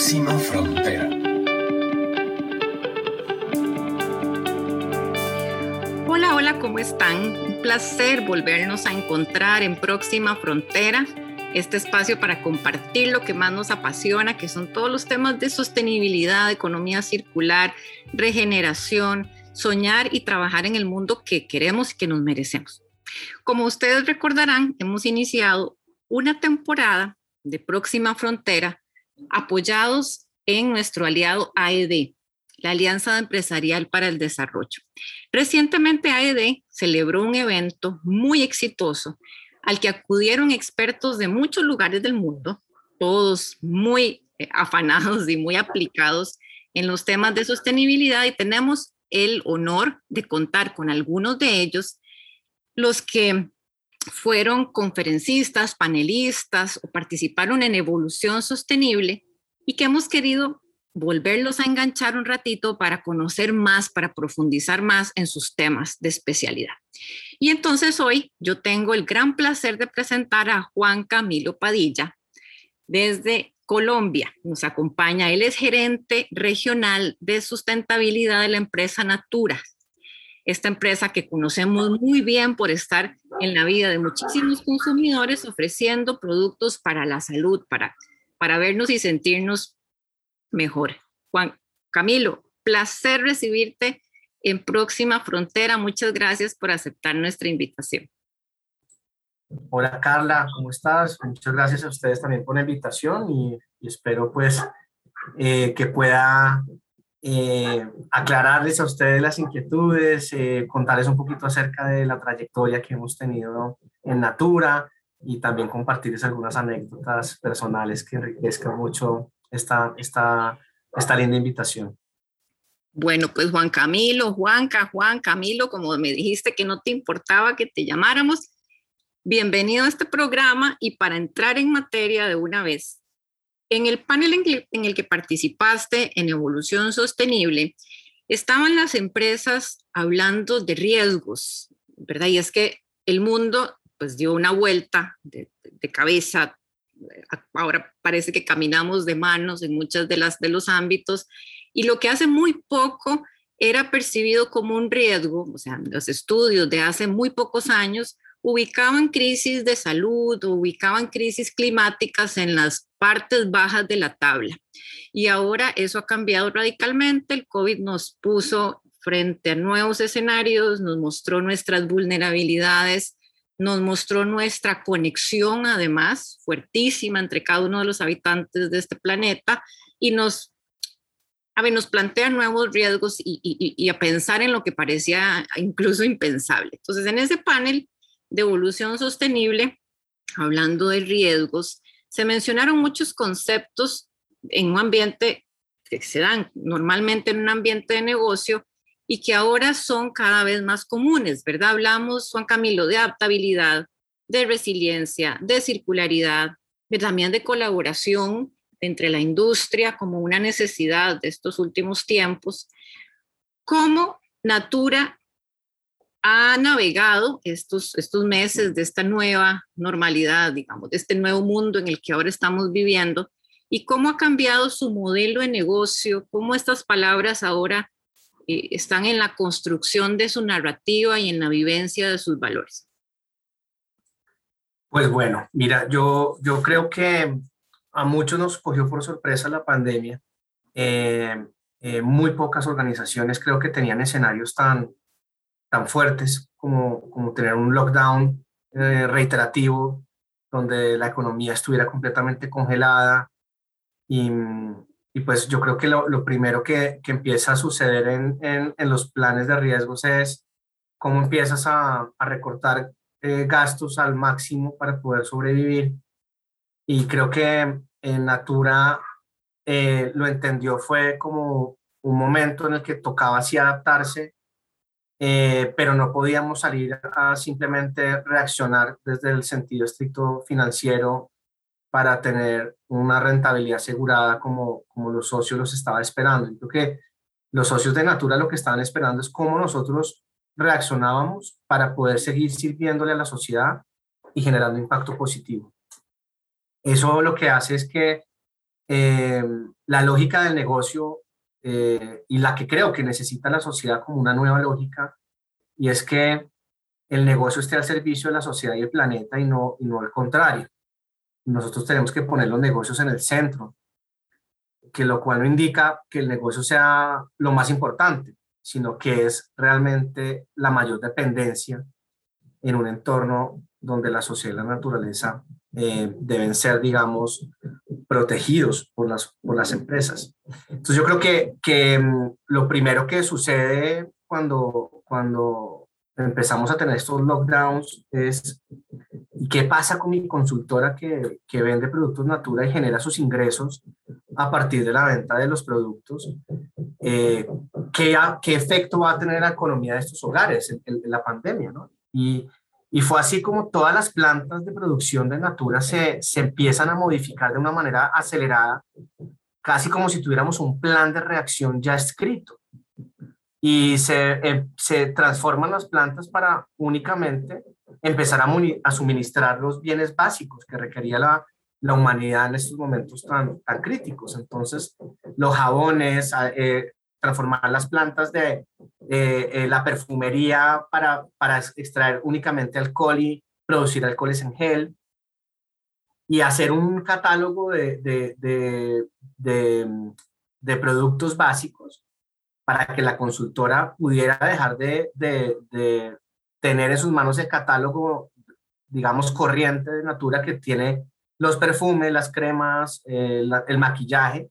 Próxima Frontera. Hola, hola, ¿cómo están? Un placer volvernos a encontrar en Próxima Frontera, este espacio para compartir lo que más nos apasiona, que son todos los temas de sostenibilidad, economía circular, regeneración, soñar y trabajar en el mundo que queremos y que nos merecemos. Como ustedes recordarán, hemos iniciado una temporada de Próxima Frontera apoyados en nuestro aliado AED, la Alianza Empresarial para el Desarrollo. Recientemente AED celebró un evento muy exitoso al que acudieron expertos de muchos lugares del mundo, todos muy eh, afanados y muy aplicados en los temas de sostenibilidad y tenemos el honor de contar con algunos de ellos, los que fueron conferencistas, panelistas o participaron en Evolución Sostenible y que hemos querido volverlos a enganchar un ratito para conocer más, para profundizar más en sus temas de especialidad. Y entonces hoy yo tengo el gran placer de presentar a Juan Camilo Padilla desde Colombia. Nos acompaña, él es gerente regional de sustentabilidad de la empresa Natura, esta empresa que conocemos muy bien por estar en la vida de muchísimos consumidores ofreciendo productos para la salud, para, para vernos y sentirnos mejor. Juan Camilo, placer recibirte en Próxima Frontera. Muchas gracias por aceptar nuestra invitación. Hola Carla, ¿cómo estás? Muchas gracias a ustedes también por la invitación y, espero pues eh, que pueda eh, aclararles a ustedes las inquietudes, eh, contarles un poquito acerca de la trayectoria que hemos tenido en Natura y también compartirles algunas anécdotas personales que enriquezcan mucho esta, esta, esta linda invitación. Bueno, pues Juan Camilo, Juanca, Juan Camilo, como me dijiste que no te importaba que te llamáramos, bienvenido a este programa y para entrar en materia de una vez, en el panel en, el que participaste en Evolución Sostenible, estaban las empresas hablando de riesgos, ¿verdad? Y es que el mundo pues dio una vuelta de, cabeza. Ahora parece que caminamos de manos en muchas de las de los ámbitos y lo que hace muy poco era percibido como un riesgo, o sea, los estudios de hace muy pocos años ubicaban crisis de salud, ubicaban crisis climáticas en las partes bajas de la tabla. Y ahora eso ha cambiado radicalmente. El COVID nos puso frente a nuevos escenarios, nos mostró nuestras vulnerabilidades, nos mostró nuestra conexión además fuertísima entre cada uno de los habitantes de este planeta y nos, a ver, nos plantea nuevos riesgos y, y a pensar en lo que parecía incluso impensable. Entonces, en ese panel de evolución sostenible, hablando de riesgos, se mencionaron muchos conceptos en un ambiente que se dan normalmente en un ambiente de negocio y que ahora son cada vez más comunes, ¿verdad? Hablamos, Juan Camilo, de adaptabilidad, de resiliencia, de circularidad, también de colaboración entre la industria como una necesidad de estos últimos tiempos. ¿Cómo Natura ha navegado estos, estos meses de esta nueva normalidad, digamos, de este nuevo mundo en el que ahora estamos viviendo y cómo ha cambiado su modelo de negocio, cómo estas palabras ahora eh, están en la construcción de su narrativa y en la vivencia de sus valores. Pues bueno, mira, yo, yo creo que a muchos nos cogió por sorpresa la pandemia. Eh, eh, muy pocas organizaciones creo que tenían escenarios tan, tan fuertes como, como tener un lockdown eh, reiterativo donde la economía estuviera completamente congelada. Y, y pues yo creo que lo, lo primero que, que, empieza a suceder en, en, los planes de riesgos es cómo empiezas a, a recortar eh, gastos al máximo para poder sobrevivir. Y creo que en Natura eh, lo entendió fue como un momento en el que tocaba así adaptarse eh, pero no podíamos salir a simplemente reaccionar desde el sentido estricto financiero para tener una rentabilidad asegurada como, como los socios los estaban esperando. Yo creo que los socios de Natura lo que estaban esperando es cómo nosotros reaccionábamos para poder seguir sirviéndole a la sociedad y generando impacto positivo. Eso lo que hace es que eh, la lógica del negocio eh, y la que creo que necesita la sociedad como una nueva lógica, y es que el negocio esté al servicio de la sociedad y el planeta y no, y no al contrario. Nosotros tenemos que poner los negocios en el centro, que lo cual no indica que el negocio sea lo más importante, sino que es realmente la mayor dependencia en un entorno donde la sociedad y la naturaleza eh, deben ser, digamos, protegidos por las, por las empresas. Entonces yo creo que, que mm, lo primero que sucede cuando, cuando empezamos a tener estos lockdowns es qué pasa con mi consultora que, que vende productos Natura y genera sus ingresos a partir de la venta de los productos. Eh, ¿qué, ¿Qué efecto va a tener la economía de estos hogares en, en la pandemia? ¿no? Y, y fue así como todas las plantas de producción de Natura se, se empiezan a modificar de una manera acelerada, casi como si tuviéramos un plan de reacción ya escrito. Y se, eh, se transforman las plantas para únicamente empezar a, suministrar los bienes básicos que requería la, la humanidad en estos momentos tan, tan críticos. Entonces, los jabones, eh, transformar las plantas de eh, la perfumería para, para extraer únicamente alcohol y producir alcoholes en gel. Y hacer un catálogo de, de, de, de, productos básicos para que la consultora pudiera dejar de, tener en sus manos el catálogo, digamos, corriente de Natura que tiene los perfumes, las cremas, eh, el maquillaje,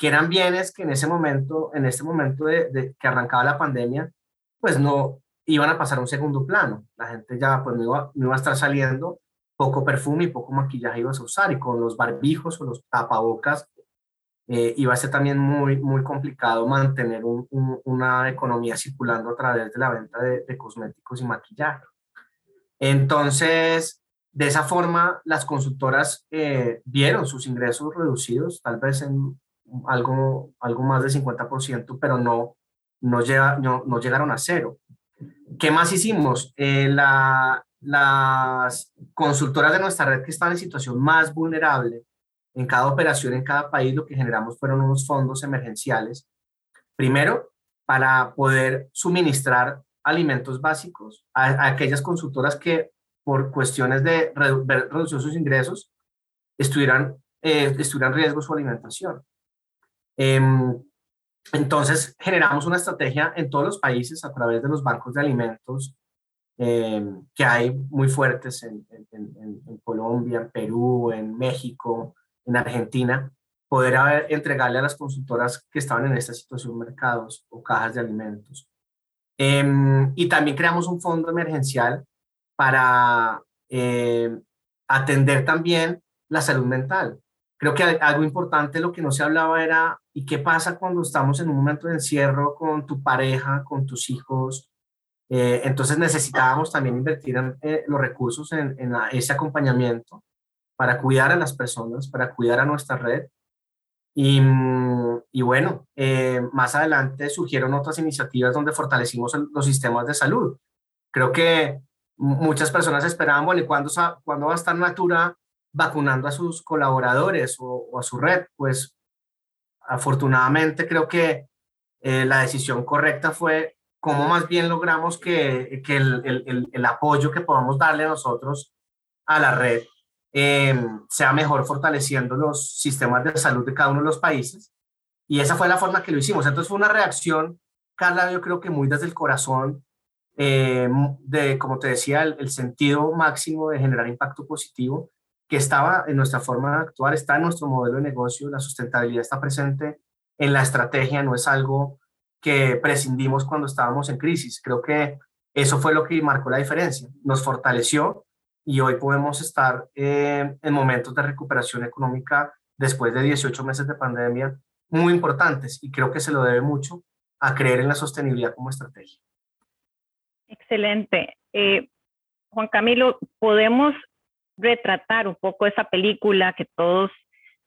que eran bienes que en ese momento, en este momento de, que arrancaba la pandemia, pues no iban a pasar a un segundo plano. La gente ya pues no iba, no iba a estar saliendo, poco perfume y poco maquillaje ibas a usar y con los barbijos o los tapabocas eh, iba a ser también muy, muy complicado mantener una economía circulando a través de la venta de, cosméticos y maquillaje. Entonces, de esa forma, las consultoras eh, vieron sus ingresos reducidos, tal vez en algo, algo más del 50%, pero no, no, llega, no, no llegaron a cero. ¿Qué más hicimos? Eh, la, las consultoras de nuestra red que están en situación más vulnerable, en cada operación, en cada país, lo que generamos fueron unos fondos emergenciales. Primero, para poder suministrar alimentos básicos a, aquellas consultoras que por cuestiones de reducir sus ingresos estuvieran, eh, estuvieran riesgo su alimentación. Em, entonces, generamos una estrategia en todos los países a través de los bancos de alimentos em, que hay muy fuertes en, Colombia, en Perú, en México, en Argentina, poder entregarle a las consultoras que estaban en esta situación mercados o cajas de alimentos. Em, y también creamos un fondo emergencial para atender también la salud mental. Creo que algo importante, lo que no se hablaba era ¿Y qué pasa cuando estamos en un momento de encierro con tu pareja, con tus hijos? Eh, entonces necesitábamos también invertir en, eh, los recursos en, ese acompañamiento para cuidar a las personas, para cuidar a nuestra red. Y, mm, y bueno, eh, más adelante surgieron otras iniciativas donde fortalecimos los sistemas de salud. Creo que muchas personas esperaban, bueno, ¿y cuándo, cuándo va a estar Natura vacunando a sus colaboradores o, o a su red? Pues afortunadamente creo que eh, la decisión correcta fue cómo más bien logramos que, que el, el, el, apoyo que podamos darle nosotros a la red eh, sea mejor fortaleciendo los sistemas de salud de cada uno de los países. Y esa fue la forma que lo hicimos. Entonces fue una reacción, Carla, yo creo que muy desde el corazón, eh, de, como te decía, el, el, sentido máximo de generar impacto positivo que estaba en nuestra forma de actuar, está en nuestro modelo de negocio, la sustentabilidad está presente en la estrategia, no es algo que prescindimos cuando estábamos en crisis. Creo que eso fue lo que marcó la diferencia, nos fortaleció y hoy podemos estar eh, en momentos de recuperación económica después de 18 meses de pandemia muy importantes y creo que se lo debe mucho a creer en la sostenibilidad como estrategia. Excelente. Eh, Juan Camilo, podemos retratar un poco esa película que todos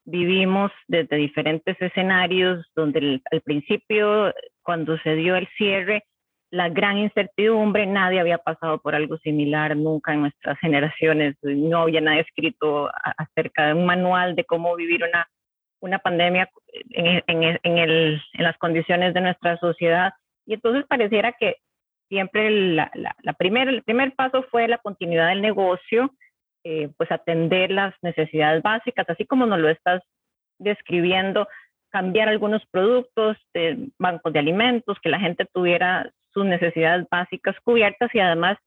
vivimos desde diferentes escenarios, donde al principio, cuando se dio el cierre, la gran incertidumbre, nadie había pasado por algo similar nunca en nuestras generaciones, no había nada escrito acerca de un manual de cómo vivir una, una pandemia en, en, el, en, las condiciones de nuestra sociedad. Y entonces pareciera que siempre la, la, la el primer paso fue la continuidad del negocio, eh, pues atender las necesidades básicas, así como nos lo estás describiendo, cambiar algunos productos, de bancos de alimentos, que la gente tuviera sus necesidades básicas cubiertas y además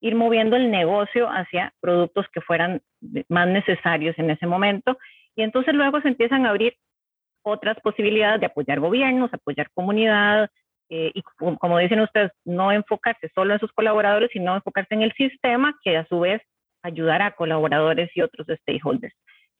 ir moviendo el negocio hacia productos que fueran más necesarios en ese momento. Y entonces luego se empiezan a abrir otras posibilidades de apoyar gobiernos, apoyar comunidad, eh, y como, dicen ustedes, no enfocarse solo en sus colaboradores, sino enfocarse en el sistema que a su vez ayudará a colaboradores y otros stakeholders.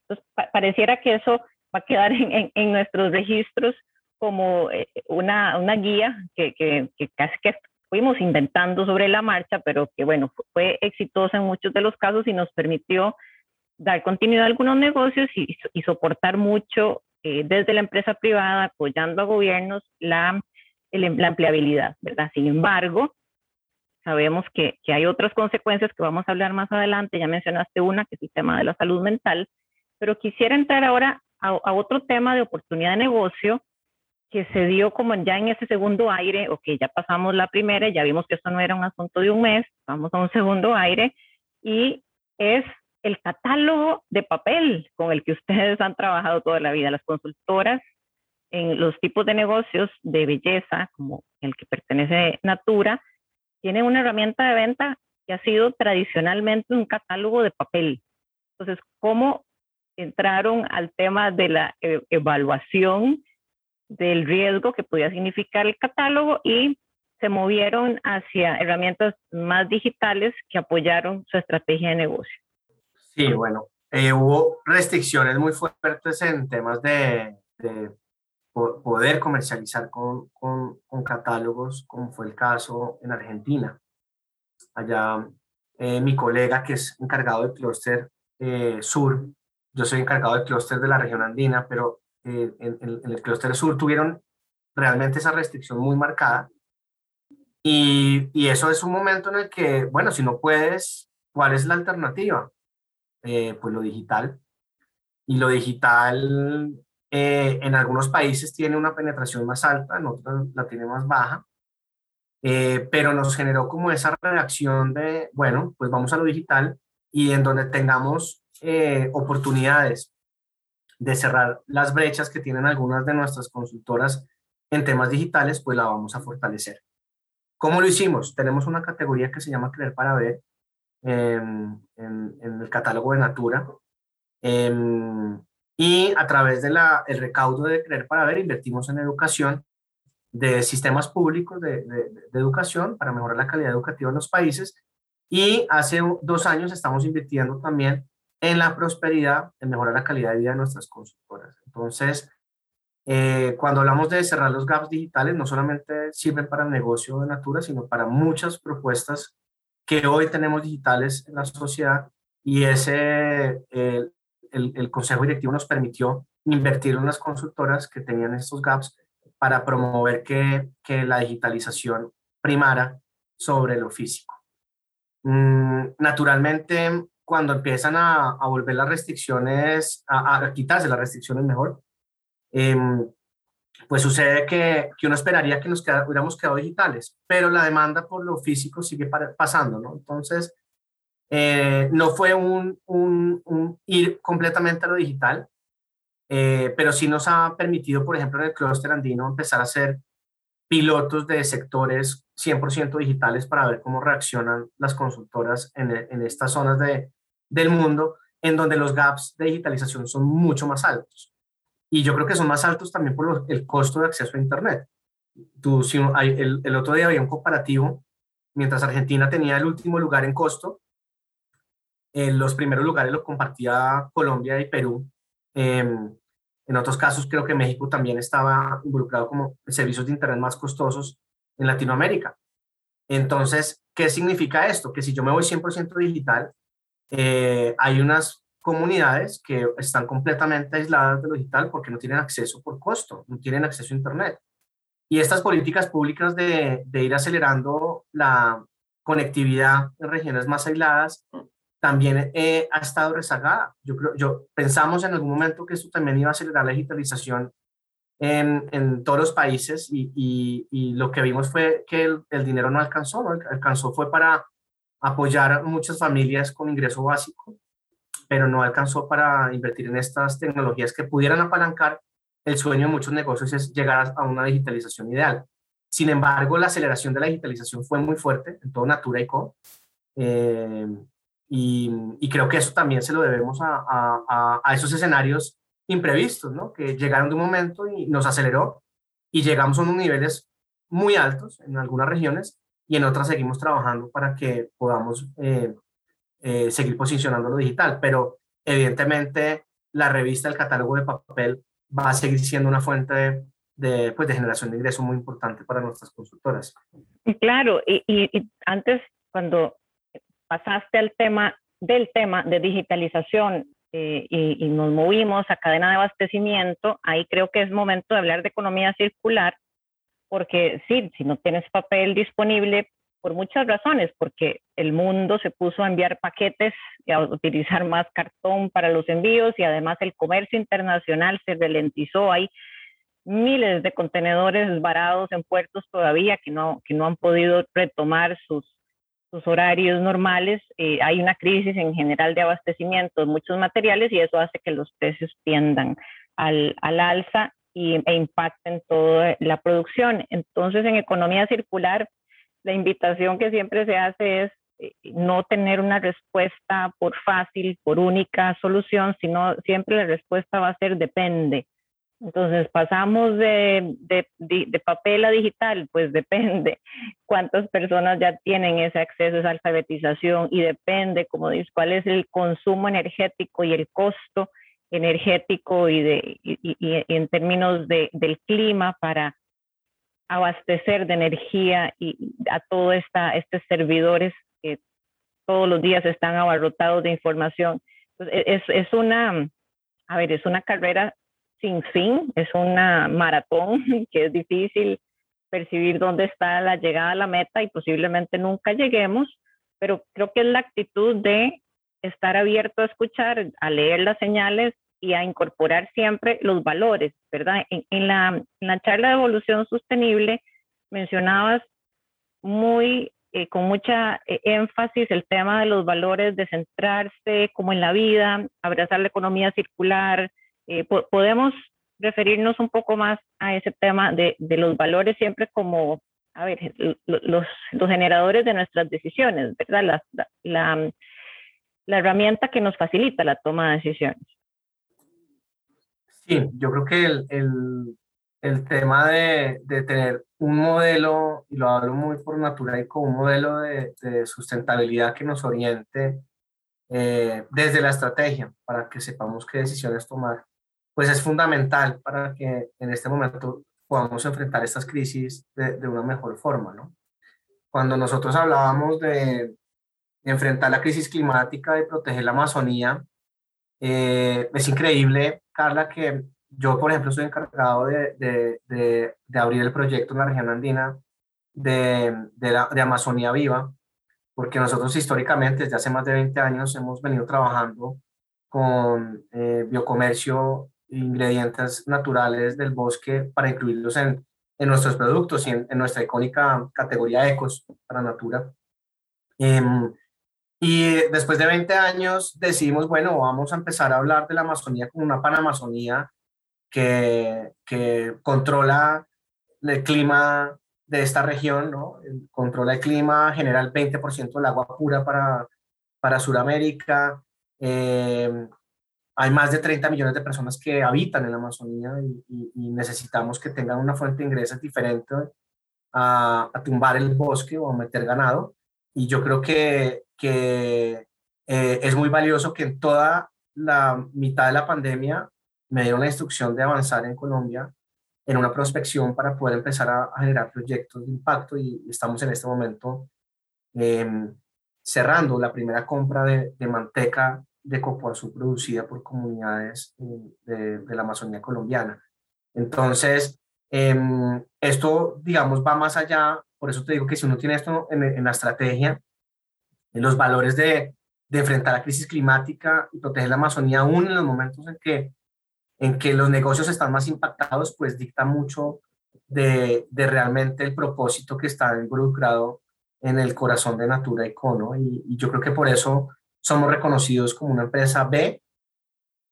Entonces, pareciera que eso va a quedar en, en, nuestros registros como eh, una, una guía que, que, que, casi que fuimos inventando sobre la marcha, pero que bueno, fue exitosa en muchos de los casos y nos permitió dar continuidad a algunos negocios y, y soportar mucho eh, desde la empresa privada, apoyando a gobiernos, la, la empleabilidad, ¿verdad? Sin embargo, sabemos que, que, hay otras consecuencias que vamos a hablar más adelante, ya mencionaste una, que es el tema de la salud mental, pero quisiera entrar ahora a, a otro tema de oportunidad de negocio que se dio como ya en ese segundo aire, o que ya pasamos la primera, ya vimos que esto no era un asunto de un mes, vamos a un segundo aire, y es el catálogo de papel con el que ustedes han trabajado toda la vida, las consultoras en los tipos de negocios de belleza, como el que pertenece Natura, tienen una herramienta de venta que ha sido tradicionalmente un catálogo de papel. Entonces, ¿cómo entraron al tema de la eh, evaluación del riesgo que podía significar el catálogo y se movieron hacia herramientas más digitales que apoyaron su estrategia de negocio? Sí, bueno, eh, hubo restricciones muy fuertes en temas de, de poder comercializar con, con, con, catálogos, como fue el caso en Argentina. Allá eh, mi colega, que es encargado del clúster eh, sur, yo soy encargado del clúster de la región andina, pero en, en, el clúster sur tuvieron realmente esa restricción muy marcada. Y, y, eso es un momento en el que, bueno, si no puedes, ¿cuál es la alternativa? Eh, pues lo digital. Y lo digital eh, en algunos países tiene una penetración más alta, en otros la tiene más baja. Eh, pero nos generó como esa reacción de, bueno, pues vamos a lo digital y en donde tengamos oportunidades de cerrar las brechas que tienen algunas de nuestras consultoras en temas digitales, pues la vamos a fortalecer. ¿Cómo lo hicimos? Tenemos una categoría que se llama Creer para Ver, en, en, el catálogo de Natura. Em, y a través del el recaudo de Creer para Ver, invertimos en educación de sistemas públicos de, de, educación para mejorar la calidad educativa en los países. Y hace dos años estamos invirtiendo también en la prosperidad, en mejorar la calidad de vida de nuestras consultoras. Entonces, eh, cuando hablamos de cerrar los gaps digitales, no solamente sirven para el negocio de Natura, sino para muchas propuestas que hoy tenemos digitales en la sociedad y ese, el, Consejo Directivo nos permitió invertir en las consultoras que tenían estos gaps para promover que, que la digitalización primara sobre lo físico. Mm, naturalmente, cuando empiezan a, a volver las restricciones, a, quitarse las restricciones mejor, eh, pues sucede que, que uno esperaría que nos hubiéramos quedado digitales, pero la demanda por lo físico sigue pasando, ¿no? Entonces, eh, no fue un, ir completamente a lo digital, eh, pero sí nos ha permitido, por ejemplo, en el clúster andino empezar a hacer pilotos de sectores 100% digitales para ver cómo reaccionan las consultoras en, estas zonas de, del mundo en donde los gaps de digitalización son mucho más altos y yo creo que son más altos también por el costo de acceso a Internet. Tú, si el, otro día había un comparativo, mientras Argentina tenía el último lugar en costo, en los primeros lugares lo compartía Colombia y Perú. Em, en otros casos creo que México también estaba involucrado como servicios de Internet más costosos en Latinoamérica. Entonces, ¿qué significa esto? Que si yo me voy 100% digital, eh, hay unas comunidades que están completamente aisladas de lo digital porque no tienen acceso por costo, no tienen acceso a Internet. Y estas políticas públicas de, de ir acelerando la conectividad en regiones más aisladas también eh, ha estado rezagada. Yo creo, yo pensamos en algún momento que esto también iba a acelerar la digitalización en, en todos los países y, y, lo que vimos fue que el, el dinero no alcanzó, ¿no? alcanzó fue para apoyar a muchas familias con ingreso básico, pero no alcanzó para invertir en estas tecnologías que pudieran apalancar el sueño de muchos negocios es llegar a una digitalización ideal. Sin embargo, la aceleración de la digitalización fue muy fuerte en todo Natura y Co. Eh, y, creo que eso también se lo debemos a, a, a, esos escenarios imprevistos, ¿no? que llegaron de un momento y nos aceleró y llegamos a unos niveles muy altos en algunas regiones y en otras seguimos trabajando para que podamos eh, eh, seguir posicionando lo digital. Pero evidentemente la revista, el catálogo de papel va a seguir siendo una fuente de, pues, de generación de ingresos muy importante para nuestras consultoras. Claro, y, y, antes cuando pasaste al tema del tema de digitalización eh, y, nos movimos a cadena de abastecimiento, ahí creo que es momento de hablar de economía circular, porque sí, si no tienes papel disponible, por muchas razones, porque el mundo se puso a enviar paquetes y a utilizar más cartón para los envíos y además el comercio internacional se ralentizó. Hay miles de contenedores varados en puertos todavía que no, que no han podido retomar sus, sus horarios normales. Eh, hay una crisis en general de abastecimiento de muchos materiales y eso hace que los precios tiendan al, al alza y, e impacten toda la producción. Entonces, en economía circular, la invitación que siempre se hace es eh, no tener una respuesta por fácil, por única solución, sino siempre la respuesta va a ser depende. Entonces, pasamos de, de, papel a digital, pues depende cuántas personas ya tienen ese acceso, esa alfabetización y depende, como dices, cuál es el consumo energético y el costo energético y, de, y, y en términos de, del clima para abastecer de energía y a todos estos servidores que todos los días están abarrotados de información. Es, es, una, a ver, es una carrera sin fin, es una maratón que es difícil percibir dónde está la llegada a la meta y posiblemente nunca lleguemos, pero creo que es la actitud de estar abierto a escuchar, a leer las señales y a incorporar siempre los valores, ¿verdad? En, la, charla de evolución sostenible mencionabas muy, eh, con mucha eh, énfasis el tema de los valores de centrarse como en la vida, abrazar la economía circular. Eh, podemos referirnos un poco más a ese tema de, los valores siempre como, a ver, los, generadores de nuestras decisiones, ¿verdad? La, la, herramienta que nos facilita la toma de decisiones. Sí, yo creo que el, el, tema de, de, tener un modelo, y lo hablo muy por natural, como un modelo de, de sustentabilidad que nos oriente eh, desde la estrategia para que sepamos qué decisiones tomar, pues es fundamental para que en este momento podamos enfrentar estas crisis de, de una mejor forma, ¿no? Cuando nosotros hablábamos de enfrentar la crisis climática, de proteger la Amazonía, eh, es increíble, Carla, que yo, por ejemplo, soy encargado de, de, de, abrir el proyecto en la región andina de, la, de Amazonía Viva, porque nosotros históricamente, desde hace más de 20 años, hemos venido trabajando con eh, biocomercio, ingredientes naturales del bosque para incluirlos en, nuestros productos y en, nuestra icónica categoría Ecos para Natura. Eh, y después de 20 años decidimos, bueno, vamos a empezar a hablar de la Amazonía como una panamazonía que, que controla el clima de esta región, ¿no? Controla el clima, genera el 20% del agua pura para, para Sudamérica. Eh, hay más de 30 millones de personas que habitan en la Amazonía y, y, necesitamos que tengan una fuente de ingresos diferente a, a, tumbar el bosque o a meter ganado. Y yo creo que que eh, es muy valioso que en toda la mitad de la pandemia me dieron la instrucción de avanzar en Colombia en una prospección para poder empezar a, generar proyectos de impacto y estamos en este momento em, cerrando la primera compra de, manteca de copoazú producida por comunidades eh, de, la Amazonía colombiana. Entonces, em, esto, digamos, va más allá, por eso te digo que si uno tiene esto en, en la estrategia, los valores de, de enfrentar la crisis climática y proteger la Amazonía, aún en los momentos en que, en que los negocios están más impactados, pues dicta mucho de, de realmente el propósito que está involucrado en el corazón de Natura y Cono. Y, y, yo creo que por eso somos reconocidos como una empresa B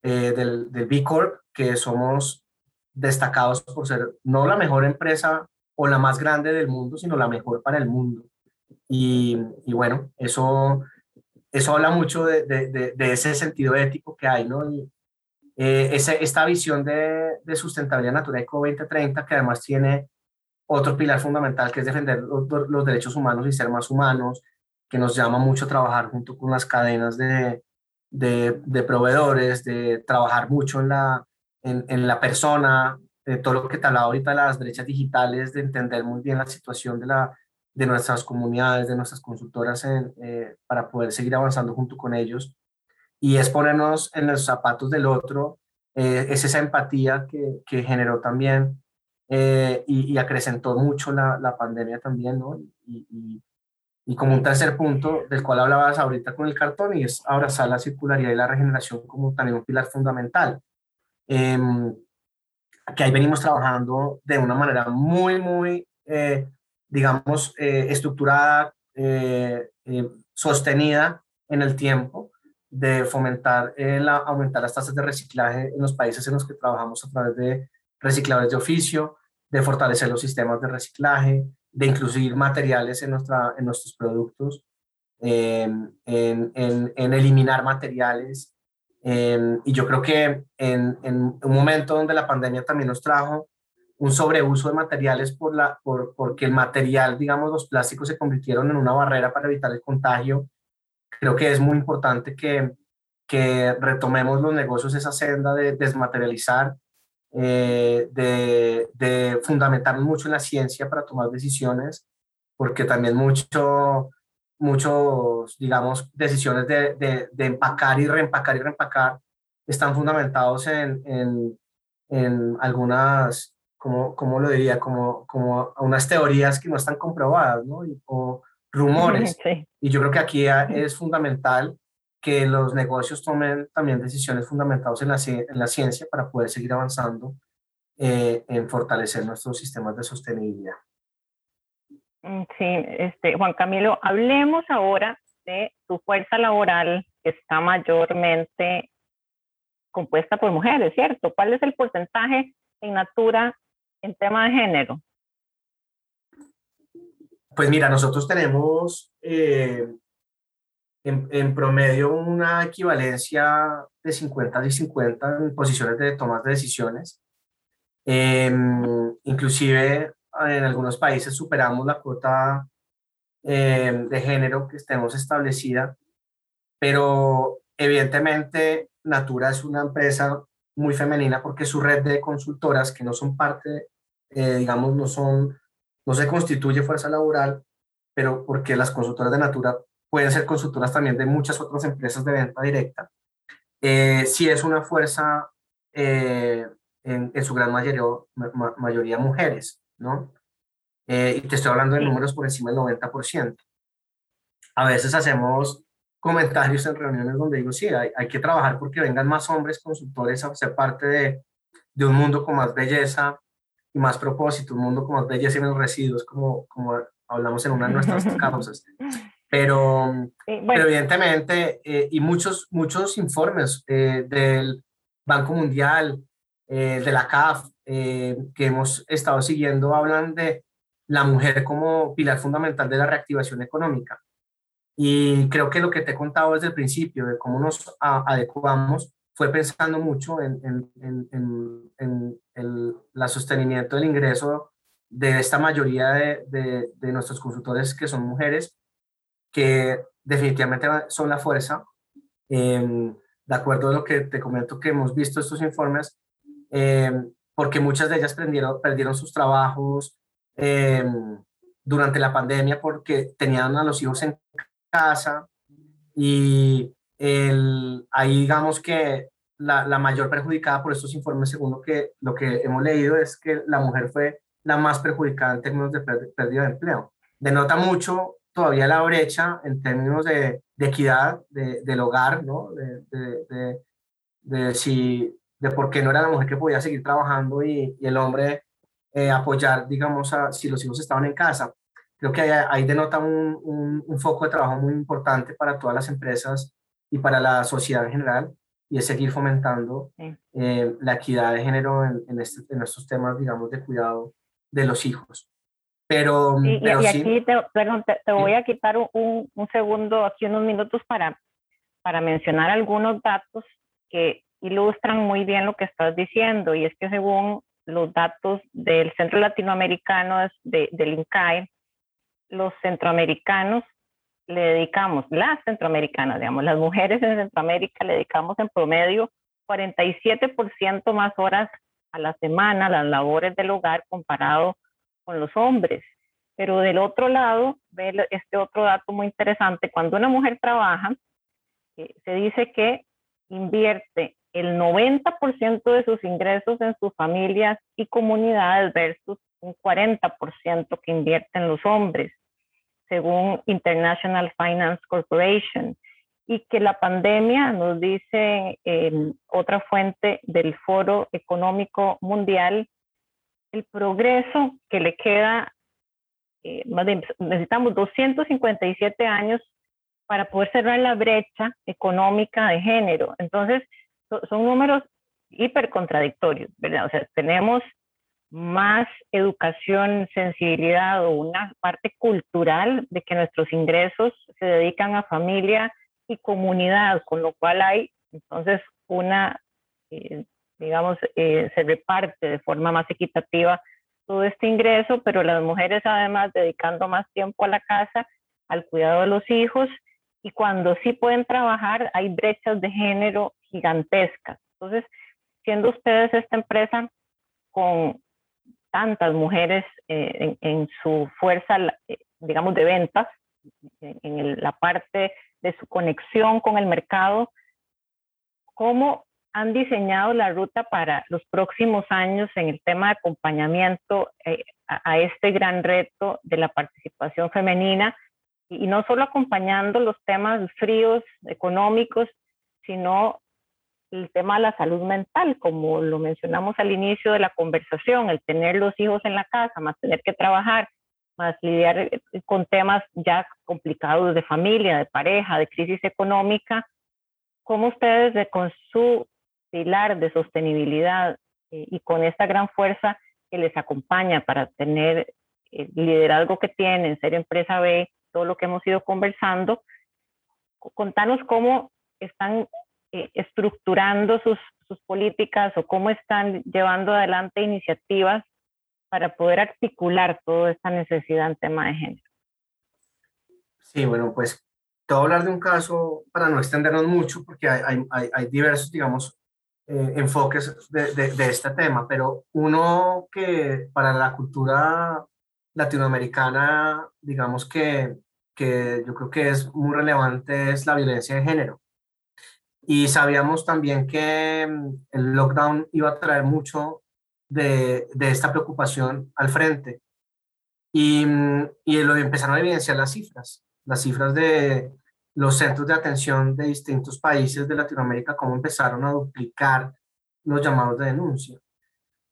eh, del, del B Corp, que somos destacados por ser no la mejor empresa o la más grande del mundo, sino la mejor para el mundo. Y, y bueno, eso, eso habla mucho de, de, de, ese sentido ético que hay, ¿no? Y, eh, ese, esta visión de, de sustentabilidad natural Eco 2030, que además tiene otro pilar fundamental, que es defender los, los, derechos humanos y ser más humanos, que nos llama mucho trabajar junto con las cadenas de, de, de proveedores, de trabajar mucho en la, en, en la persona, de todo lo que te hablaba ahorita de las brechas digitales, de entender muy bien la situación de, la, de nuestras comunidades, de nuestras consultoras, en, eh, para poder seguir avanzando junto con ellos. Y es ponernos en los zapatos del otro, eh, es esa empatía que, que generó también eh, y, y, acrecentó mucho la, la pandemia también, ¿no? Y, y, y, como un tercer punto del cual hablabas ahorita con el cartón, y es abrazar la circularidad y la regeneración como también un pilar fundamental. Eh, que ahí venimos trabajando de una manera muy, muy, eh, digamos, eh, estructurada, eh, eh, sostenida en el tiempo, de fomentar, la, aumentar las tasas de reciclaje en los países en los que trabajamos a través de recicladores de oficio, de fortalecer los sistemas de reciclaje, de incluir materiales en, nuestra, en nuestros productos, en, en, eliminar materiales, y yo creo que en, en, un momento donde la pandemia también nos trajo un sobreuso de materiales por la, por, porque el material, digamos, los plásticos se convirtieron en una barrera para evitar el contagio, creo que es muy importante que, que retomemos los negocios esa senda de desmaterializar, eh, de, de fundamentarnos mucho en la ciencia para tomar decisiones, porque también mucho muchos, digamos, decisiones de, de, de, empacar y reempacar y reempacar están fundamentados en, en, en algunas, como, como lo diría, como, como unas teorías que no están comprobadas, ¿no? Y, o rumores. Sí. Y yo creo que aquí es fundamental que los negocios tomen también decisiones fundamentadas en la, en la ciencia para poder seguir avanzando eh, en fortalecer nuestros sistemas de sostenibilidad. Mm, sí, este, Juan Camilo, hablemos ahora de tu fuerza laboral que está mayormente compuesta por mujeres, ¿cierto? ¿Cuál es el porcentaje en Natura en tema de género? Pues mira, nosotros tenemos eh, en, en, promedio una equivalencia de 50 y 50 en posiciones de toma de decisiones. Eh, inclusive en algunos países superamos la cuota eh, de género que estemos establecida, pero evidentemente Natura es una empresa muy femenina porque su red de consultoras que no son parte, eh, digamos, no son, no se constituye fuerza laboral, pero porque las consultoras de Natura pueden ser consultoras también de muchas otras empresas de venta directa, eh, sí es una fuerza eh, en, en, su gran mayoría, ma, mayoría mujeres. ¿no? Eh, y te estoy hablando de números por encima del 90%. A veces hacemos comentarios en reuniones donde digo, sí, hay, hay que trabajar porque vengan más hombres consultores a ser parte de, de, un mundo con más belleza y más propósito, un mundo con más belleza y menos residuos, como, como hablamos en una de nuestras causas. Pero, sí, bueno. pero evidentemente, eh, y muchos, muchos informes eh, del Banco Mundial, eh, de la CAF, eh, que hemos estado siguiendo hablan de la mujer como pilar fundamental de la reactivación económica. Y creo que lo que te he contado desde el principio, de cómo nos adecuamos, fue pensando mucho en, en, en, en el la sostenimiento del ingreso de esta mayoría de, de, de, nuestros consultores que son mujeres, definitivamente son la fuerza. Eh, de acuerdo a lo que te comento que hemos visto estos informes, eh, porque muchas de ellas perdieron, sus trabajos eh, durante la pandemia porque tenían a los hijos en casa y ahí digamos que la, la, mayor perjudicada por estos informes, según lo que, lo que hemos leído, es que la mujer fue la más perjudicada en términos de pérdida de empleo. Denota mucho todavía la brecha en términos de, de equidad de, del hogar, ¿no? De, de, si, de por qué no era la mujer que podía seguir trabajando y, y el hombre eh, apoyar, digamos, a, si los hijos estaban en casa. Creo que ahí, ahí denota un, un, un, foco de trabajo muy importante para todas las empresas y para la sociedad en general, y es seguir fomentando eh, la equidad de género en, en, este, en, estos temas, digamos, de cuidado de los hijos. Pero, y, pero y aquí te, perdón, te, te, voy a quitar un, un segundo, aquí unos minutos para, para mencionar algunos datos que ilustran muy bien lo que estás diciendo, y es que según los datos del Centro Latinoamericano de, del INCAE, los centroamericanos le dedicamos, las centroamericanas, digamos, las mujeres en Centroamérica le dedicamos en promedio 47% más horas a la semana a las labores del hogar comparado con los hombres. Pero del otro lado, ve este otro dato muy interesante, cuando una mujer trabaja, eh, se dice que invierte el 90% de sus ingresos en sus familias y comunidades versus un 40% que invierten los hombres, según International Finance Corporation. Y que la pandemia, nos dice eh, otra fuente del Foro Económico Mundial, el progreso que le queda, eh, necesitamos 257 años para poder cerrar la brecha económica de género. Entonces, son números hiper contradictorios, ¿verdad? O sea, tenemos más educación, sensibilidad o una parte cultural de que nuestros ingresos se dedican a familia y comunidad, con lo cual hay entonces una, eh, digamos, eh, se reparte de forma más equitativa todo este ingreso, pero las mujeres además dedicando más tiempo a la casa, al cuidado de los hijos, y cuando sí pueden trabajar hay brechas de género gigantescas. Entonces, siendo ustedes esta empresa con tantas mujeres eh, en, en, su fuerza, eh, digamos, de ventas, en, en la parte de su conexión con el mercado, ¿cómo han diseñado la ruta para los próximos años en el tema de acompañamiento eh, a, a, este gran reto de la participación femenina? Y, y no solo acompañando los temas fríos, económicos, sino el tema de la salud mental, como lo mencionamos al inicio de la conversación, el tener los hijos en la casa, más tener que trabajar, más lidiar eh, con temas ya complicados de familia, de pareja, de crisis económica, ¿cómo ustedes de, con su pilar de sostenibilidad eh, y con esta gran fuerza que les acompaña para tener el liderazgo que tienen, ser empresa B, todo lo que hemos ido conversando, contanos cómo están eh, estructurando sus, políticas o cómo están llevando adelante iniciativas para poder articular toda esta necesidad en tema de género. Sí, bueno, pues te hablar de un caso para no extendernos mucho, porque hay, hay, hay diversos, digamos, eh, enfoques de, de, este tema, pero uno que para la cultura latinoamericana, digamos que, que yo creo que es muy relevante, es la violencia de género. Y sabíamos también que mm, el lockdown iba a traer mucho de, de esta preocupación al frente. Y, mm, y lo empezaron a evidenciar las cifras, las cifras de los centros de atención de distintos países de Latinoamérica, cómo empezaron a duplicar los llamados de denuncia.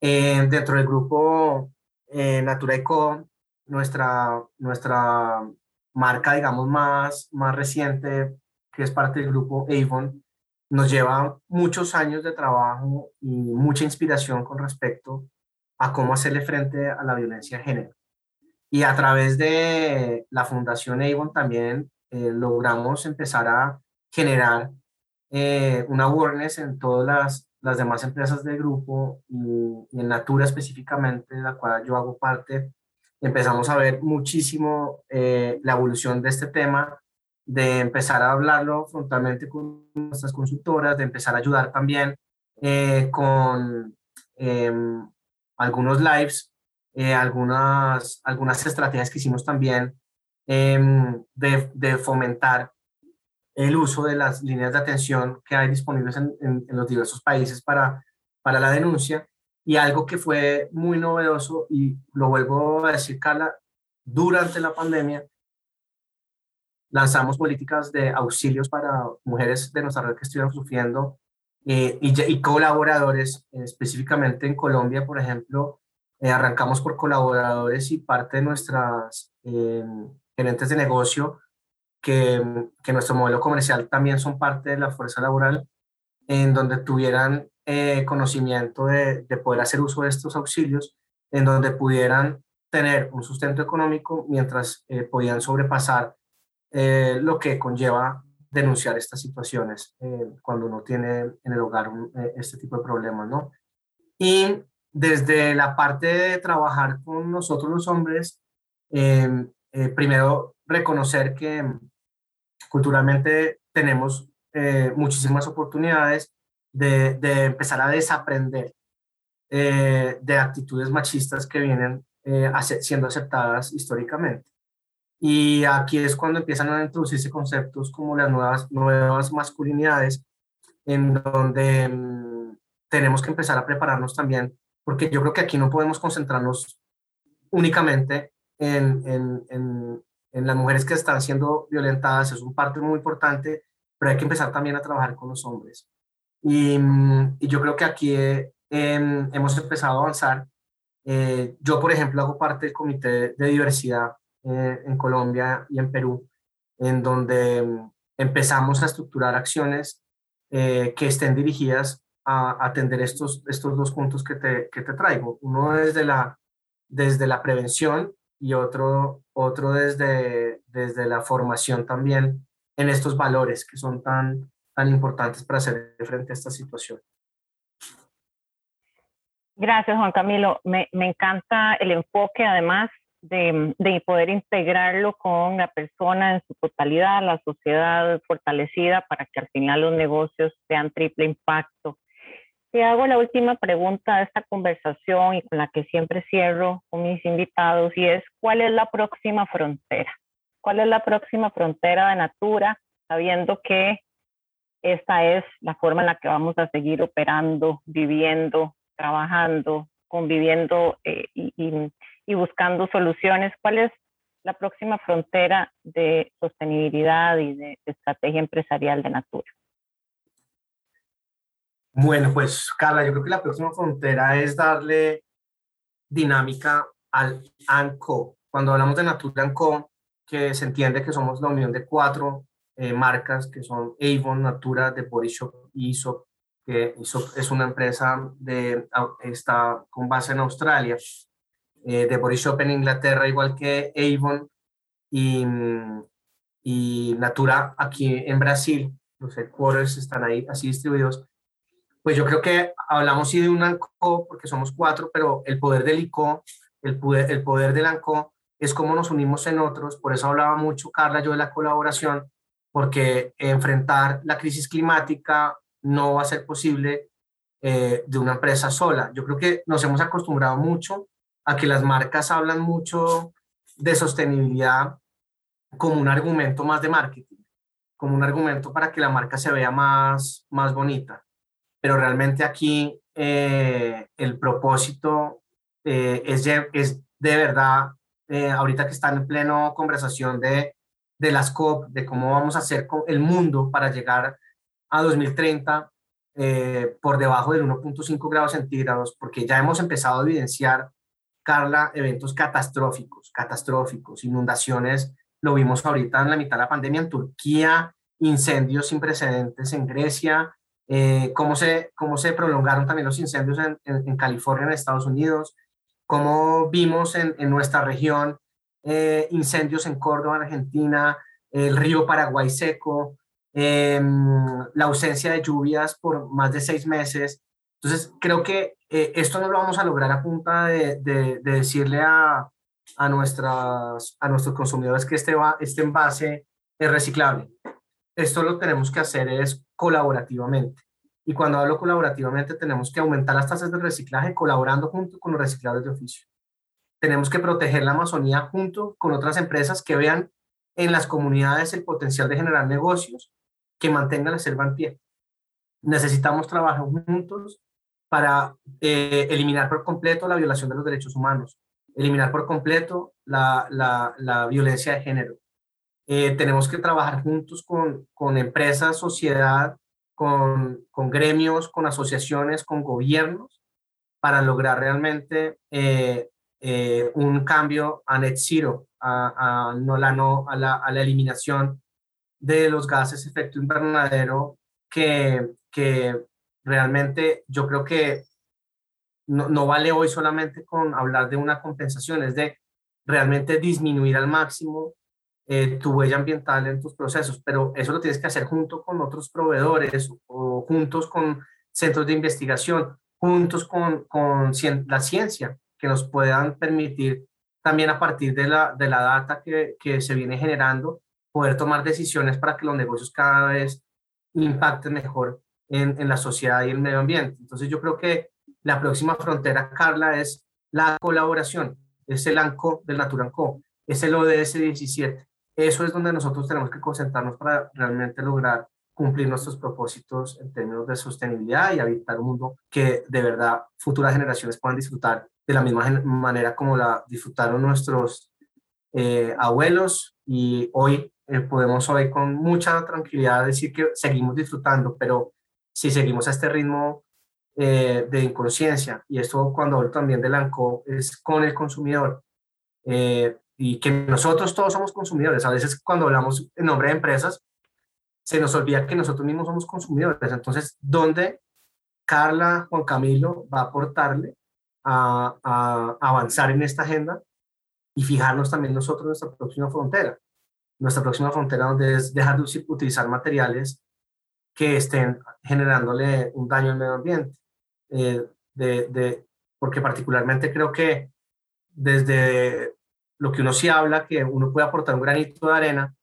Eh, dentro del grupo eh, Natura Eco, nuestra, nuestra marca, digamos, más, más reciente, que es parte del grupo Avon, nos lleva muchos años de trabajo y mucha inspiración con respecto a cómo hacerle frente a la violencia de género. Y a través de la Fundación Avon también eh, logramos empezar a generar eh, una awareness en todas las, las, demás empresas del grupo y, en Natura específicamente, de la cual yo hago parte. Empezamos a ver muchísimo eh, la evolución de este tema de empezar a hablarlo frontalmente con nuestras consultoras, de empezar a ayudar también eh, con eh, algunos lives, algunas, algunas estrategias que hicimos también em, de, de, fomentar el uso de las líneas de atención que hay disponibles en, en, en los diversos países para, para la denuncia. Y algo que fue muy novedoso, y lo vuelvo a decir, Carla, durante la pandemia, lanzamos políticas de auxilios para mujeres de nuestra red que estuvieron sufriendo eh, y, colaboradores, específicamente en Colombia, por ejemplo, eh, arrancamos por colaboradores y parte de nuestras gerentes de negocio, que, que, nuestro modelo comercial también son parte de la fuerza laboral, en donde tuvieran conocimiento de, de poder hacer uso de estos auxilios, en donde pudieran tener un sustento económico mientras eh, podían sobrepasar eh, lo que conlleva denunciar estas situaciones eh, cuando uno tiene en el hogar este tipo de problemas, ¿no? Y desde la parte de trabajar con nosotros los hombres, em, primero reconocer que culturalmente tenemos muchísimas oportunidades de, de, empezar a desaprender de actitudes machistas que vienen eh, siendo aceptadas históricamente. Y aquí es cuando empiezan a introducirse conceptos como las nuevas, nuevas masculinidades, en donde mm, tenemos que empezar a prepararnos también, porque yo creo que aquí no podemos concentrarnos únicamente en, en, en, en las mujeres que están siendo violentadas, es un parte muy importante, pero hay que empezar también a trabajar con los hombres. Y, mm, y yo creo que aquí eh, em, hemos empezado a avanzar eh, yo, por ejemplo, hago parte del Comité de Diversidad eh, en Colombia y en Perú, en donde mm, empezamos a estructurar acciones eh, que estén dirigidas a atender estos, estos dos puntos que te, que te traigo. Uno desde la, desde la prevención y otro, otro desde, desde la formación también en estos valores que son tan, tan importantes para hacer frente a esta situación. Gracias, Juan Camilo. Me, me encanta el enfoque, además, de, de, poder integrarlo con la persona en su totalidad, la sociedad fortalecida, para que al final los negocios sean triple impacto. Te hago la última pregunta de esta conversación y con la que siempre cierro con mis invitados, y es, ¿cuál es la próxima frontera? ¿Cuál es la próxima frontera de Natura, sabiendo que esta es la forma en la que vamos a seguir operando, viviendo, trabajando, conviviendo eh, y, buscando soluciones. ¿Cuál es la próxima frontera de sostenibilidad y de, estrategia empresarial de Natura? Bueno, pues Carla, yo creo que la próxima frontera es darle dinámica al ANCO. Cuando hablamos de Natura ANCO, que se entiende que somos la unión de cuatro eh, marcas que son Avon, Natura, The Body Shop y Aesop, que es una empresa de, está con base en Australia, eh, de Body Shop en Inglaterra, igual que Avon y, y Natura aquí en Brasil. Los headquarters están ahí así distribuidos. Pues yo creo que hablamos sí de un ANCO, porque somos cuatro, pero el poder del ICO, el poder, el poder del ANCO es cómo nos unimos en otros. Por eso hablaba mucho Carla, yo de la colaboración, porque enfrentar la crisis climática, no va a ser posible eh, de una empresa sola. Yo creo que nos hemos acostumbrado mucho a que las marcas hablan mucho de sostenibilidad como un argumento más de marketing, como un argumento para que la marca se vea más, más bonita. Pero realmente aquí eh, el propósito eh, es, es de verdad, ahorita que están en pleno conversación de, de las COP, de cómo vamos a hacer el mundo para llegar a 2030 eh, por debajo del 1.5 grados centígrados, porque ya hemos empezado a evidenciar, Carla, eventos catastróficos, catastróficos, inundaciones, lo vimos ahorita en la mitad de la pandemia en Turquía, incendios sin precedentes en Grecia, eh, cómo, se, cómo se prolongaron también los incendios en, en, California, en Estados Unidos, cómo vimos en, en nuestra región eh, incendios en Córdoba, Argentina, el río Paraguay seco, Em, la ausencia de lluvias por más de seis meses. Entonces, creo que eh, esto no lo vamos a lograr a punta de, de, decirle a, a, nuestras, a nuestros consumidores que este, va, este envase es reciclable. Esto lo tenemos que hacer es colaborativamente. Y cuando hablo colaborativamente, tenemos que aumentar las tasas de reciclaje colaborando junto con los recicladores de oficio. Tenemos que proteger la Amazonía junto con otras empresas que vean en las comunidades el potencial de generar negocios que mantenga la selva en pie. Necesitamos trabajar juntos para eh, eliminar por completo la violación de los derechos humanos, eliminar por completo la, la, violencia de género, Eh, tenemos que trabajar juntos con, con empresas, sociedad, con, con, gremios, con asociaciones, con gobiernos, para lograr realmente eh, eh, un cambio a net zero, a, a no, la, no, a, la, a la eliminación de los gases efecto invernadero que, que realmente yo creo que no, no, vale hoy solamente con hablar de una compensación, es de realmente disminuir al máximo eh, tu huella ambiental en tus procesos, pero eso lo tienes que hacer junto con otros proveedores o juntos con centros de investigación, juntos con, con la ciencia, que nos puedan permitir también a partir de la, de la data que, que se viene generando, poder tomar decisiones para que los negocios cada vez impacten mejor en, en la sociedad y el medio ambiente. Entonces yo creo que la próxima frontera, Carla, es la colaboración, es el ANCO del Naturanco, es el ODS 17. Eso es donde nosotros tenemos que concentrarnos para realmente lograr cumplir nuestros propósitos en términos de sostenibilidad y habitar un mundo que de verdad futuras generaciones puedan disfrutar de la misma manera como la disfrutaron nuestros eh, abuelos. Y hoy eh, podemos hoy con mucha tranquilidad decir que seguimos disfrutando, pero si seguimos a este ritmo eh, de inconsciencia, y esto cuando hablo también del ANCO es con el consumidor, eh, y que nosotros todos somos consumidores. A veces cuando hablamos en nombre de empresas, se nos olvida que nosotros mismos somos consumidores. Entonces, ¿dónde Carla, Juan Camilo va a aportarle a, a avanzar en esta agenda y fijarnos también nosotros en nuestra próxima frontera? Nuestra próxima frontera donde es dejar de utilizar materiales que estén generándole un daño al medio ambiente. Eh, de, de, porque particularmente creo que desde lo que uno sí habla, que uno puede aportar un granito de arena,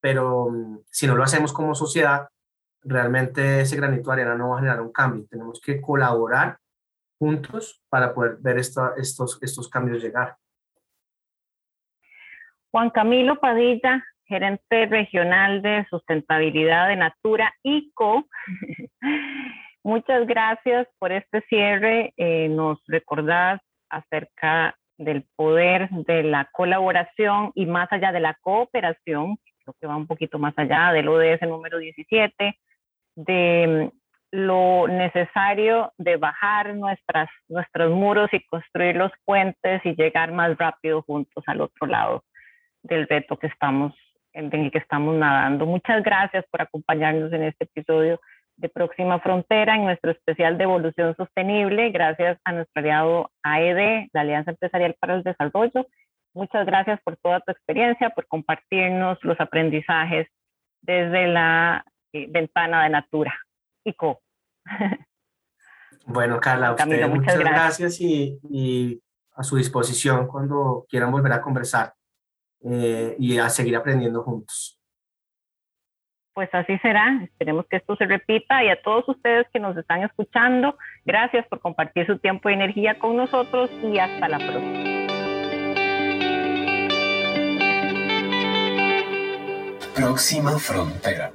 pero mm, si no lo hacemos como sociedad, realmente ese granito de arena no va a generar un cambio. Tenemos que colaborar juntos para poder ver esta, estos, estos cambios llegar. Juan Camilo Padilla, gerente regional de sustentabilidad de Natura ICO. Muchas gracias por este cierre. Eh, nos recordás acerca del poder de la colaboración y más allá de la cooperación, creo que va un poquito más allá del ODS número 17, de mm, lo necesario de bajar nuestras, nuestros muros y construir los puentes y llegar más rápido juntos al otro lado del reto que estamos, en el que estamos nadando. Muchas gracias por acompañarnos en este episodio de Próxima Frontera en nuestro especial de evolución sostenible, gracias a nuestro aliado AED, la Alianza Empresarial para el Desarrollo. Muchas gracias por toda tu experiencia, por compartirnos los aprendizajes desde la eh, ventana de Natura. ICO. Bueno, Carla, usted, muchas, gracias, y, a su disposición cuando quieran volver a conversar eh, y a seguir aprendiendo juntos pues así será. Esperemos que esto se repita y a todos ustedes que nos están escuchando, gracias por compartir su tiempo y energía con nosotros y hasta la próxima. Próxima frontera.